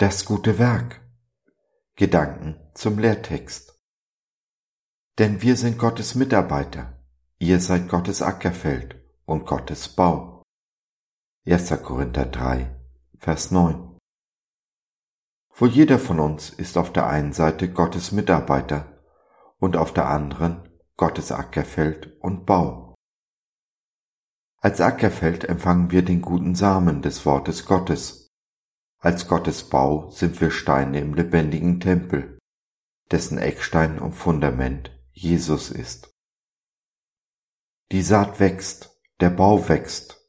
das gute Werk. Gedanken zum Lehrtext. Denn wir sind Gottes Mitarbeiter, ihr seid Gottes Ackerfeld und Gottes Bau. 1. Korinther 3, Vers 9. Wohl jeder von uns ist auf der einen Seite Gottes Mitarbeiter und auf der anderen Gottes Ackerfeld und Bau. Als Ackerfeld empfangen wir den guten Samen des Wortes Gottes. Als Gottes Bau sind wir Steine im lebendigen Tempel, dessen Eckstein und Fundament Jesus ist. Die Saat wächst, der Bau wächst.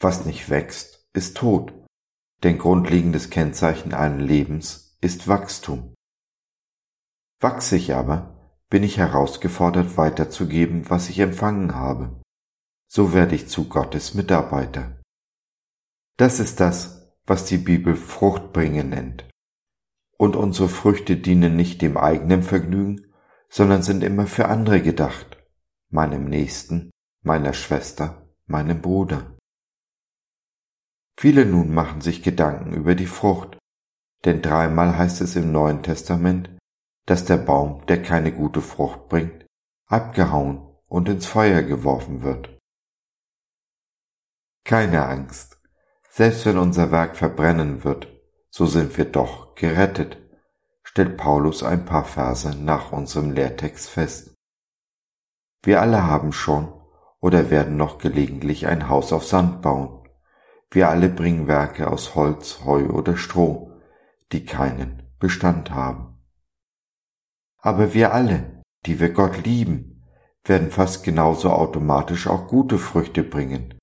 Was nicht wächst, ist tot, denn grundlegendes Kennzeichen allen Lebens ist Wachstum. Wachse ich aber, bin ich herausgefordert weiterzugeben, was ich empfangen habe. So werde ich zu Gottes Mitarbeiter. Das ist das, was die Bibel Frucht bringen nennt. Und unsere Früchte dienen nicht dem eigenen Vergnügen, sondern sind immer für andere gedacht, meinem Nächsten, meiner Schwester, meinem Bruder. Viele nun machen sich Gedanken über die Frucht, denn dreimal heißt es im Neuen Testament, dass der Baum, der keine gute Frucht bringt, abgehauen und ins Feuer geworfen wird. Keine Angst, selbst wenn unser Werk verbrennen wird, so sind wir doch gerettet, stellt Paulus ein paar Verse nach unserem Lehrtext fest. Wir alle haben schon oder werden noch gelegentlich ein Haus auf Sand bauen. Wir alle bringen Werke aus Holz, Heu oder Stroh, die keinen Bestand haben. Aber wir alle, die wir Gott lieben, werden fast genauso automatisch auch gute Früchte bringen.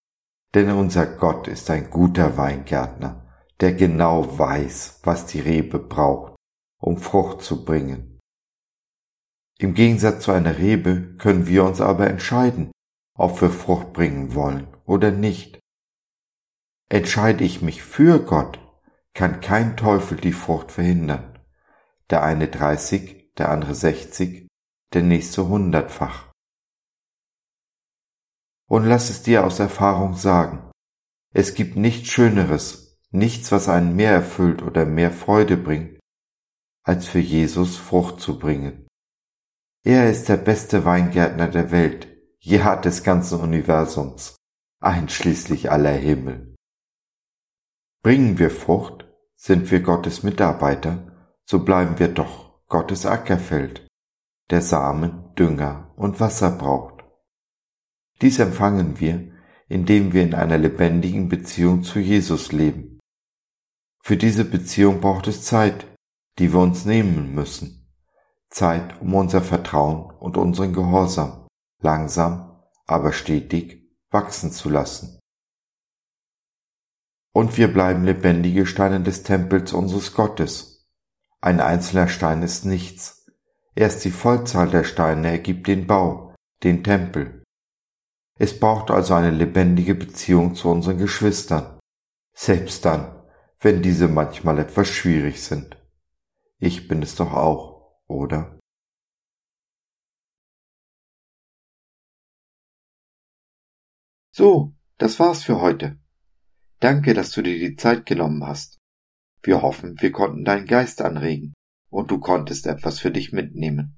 Denn unser Gott ist ein guter Weingärtner, der genau weiß, was die Rebe braucht, um Frucht zu bringen. Im Gegensatz zu einer Rebe können wir uns aber entscheiden, ob wir Frucht bringen wollen oder nicht. Entscheide ich mich für Gott, kann kein Teufel die Frucht verhindern. Der eine 30, der andere 60, der nächste hundertfach. Und lass es dir aus Erfahrung sagen, es gibt nichts Schöneres, nichts, was einen mehr erfüllt oder mehr Freude bringt, als für Jesus Frucht zu bringen. Er ist der beste Weingärtner der Welt, ja des ganzen Universums, einschließlich aller Himmel. Bringen wir Frucht, sind wir Gottes Mitarbeiter, so bleiben wir doch Gottes Ackerfeld, der Samen, Dünger und Wasser braucht. Dies empfangen wir, indem wir in einer lebendigen Beziehung zu Jesus leben. Für diese Beziehung braucht es Zeit, die wir uns nehmen müssen. Zeit, um unser Vertrauen und unseren Gehorsam langsam, aber stetig wachsen zu lassen. Und wir bleiben lebendige Steine des Tempels unseres Gottes, ein einzelner Stein ist nichts. Erst die Vollzahl der Steine ergibt den Bau, den Tempel. Es braucht also eine lebendige Beziehung zu unseren Geschwistern, selbst dann, wenn diese manchmal etwas schwierig sind. Ich bin es doch auch, oder? So, das war's für heute. Danke, dass du dir die Zeit genommen hast. Wir hoffen, wir konnten deinen Geist anregen und du konntest etwas für dich mitnehmen.